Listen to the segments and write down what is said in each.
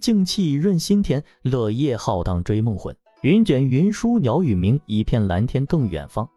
静气润心田，乐业浩荡追梦魂。云卷云舒鸟语鸣，一片蓝天更远方。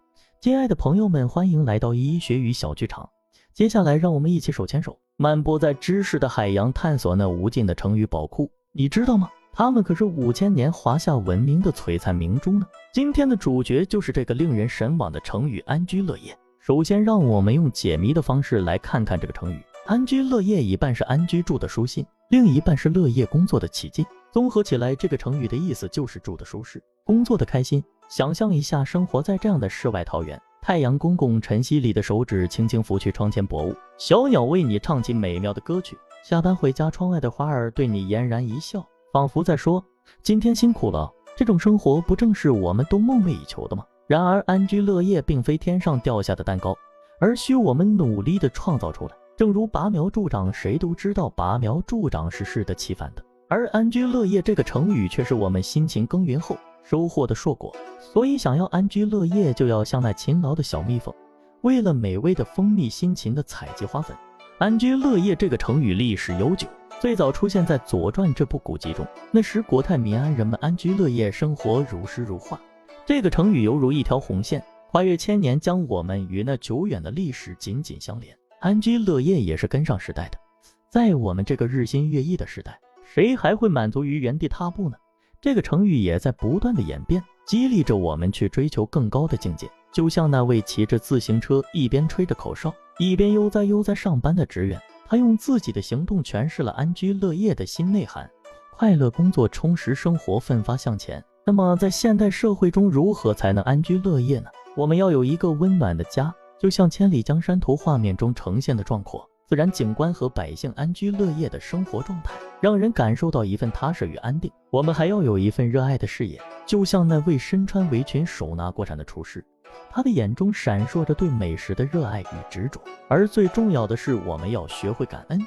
亲爱的朋友们，欢迎来到医学与小剧场。接下来，让我们一起手牵手，漫步在知识的海洋，探索那无尽的成语宝库。你知道吗？他们可是五千年华夏文明的璀璨明珠呢。今天的主角就是这个令人神往的成语“安居乐业”。首先，让我们用解谜的方式来看看这个成语。安居乐业一半是安居住的舒心，另一半是乐业工作的起劲。综合起来，这个成语的意思就是住的舒适，工作的开心。想象一下，生活在这样的世外桃源，太阳公公晨曦里的手指轻轻拂去窗前薄雾，小鸟为你唱起美妙的歌曲。下班回家，窗外的花儿对你嫣然一笑，仿佛在说：“今天辛苦了。”这种生活不正是我们都梦寐以求的吗？然而，安居乐业并非天上掉下的蛋糕，而需我们努力的创造出来。正如拔苗助长，谁都知道拔苗助长是适得其反的，而安居乐业这个成语却是我们辛勤耕耘后收获的硕果。所以，想要安居乐业，就要像那勤劳的小蜜蜂，为了美味的蜂蜜辛勤的采集花粉。安居乐业这个成语历史悠久，最早出现在《左传》这部古籍中。那时，国泰民安，人们安居乐业，生活如诗如画。这个成语犹如一条红线，跨越千年，将我们与那久远的历史紧紧相连。安居乐业也是跟上时代的，在我们这个日新月异的时代，谁还会满足于原地踏步呢？这个成语也在不断的演变，激励着我们去追求更高的境界。就像那位骑着自行车，一边吹着口哨，一边悠哉悠哉上班的职员，他用自己的行动诠释了安居乐业的新内涵：快乐工作，充实生活，奋发向前。那么，在现代社会中，如何才能安居乐业呢？我们要有一个温暖的家。就像《千里江山图》画面中呈现的壮阔自然景观和百姓安居乐业的生活状态，让人感受到一份踏实与安定。我们还要有一份热爱的事业，就像那位身穿围裙、手拿锅铲的厨师，他的眼中闪烁着对美食的热爱与执着。而最重要的是，我们要学会感恩，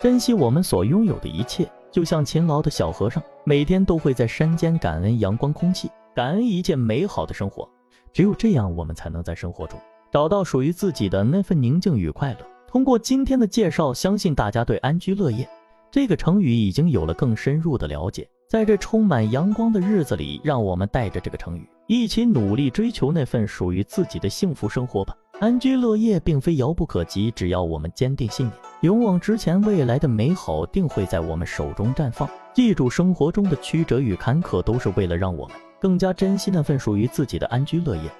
珍惜我们所拥有的一切。就像勤劳的小和尚，每天都会在山间感恩阳光、空气，感恩一切美好的生活。只有这样，我们才能在生活中。找到属于自己的那份宁静与快乐。通过今天的介绍，相信大家对“安居乐业”这个成语已经有了更深入的了解。在这充满阳光的日子里，让我们带着这个成语，一起努力追求那份属于自己的幸福生活吧。安居乐业并非遥不可及，只要我们坚定信念，勇往直前，未来的美好定会在我们手中绽放。记住，生活中的曲折与坎坷，都是为了让我们更加珍惜那份属于自己的安居乐业。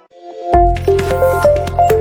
Música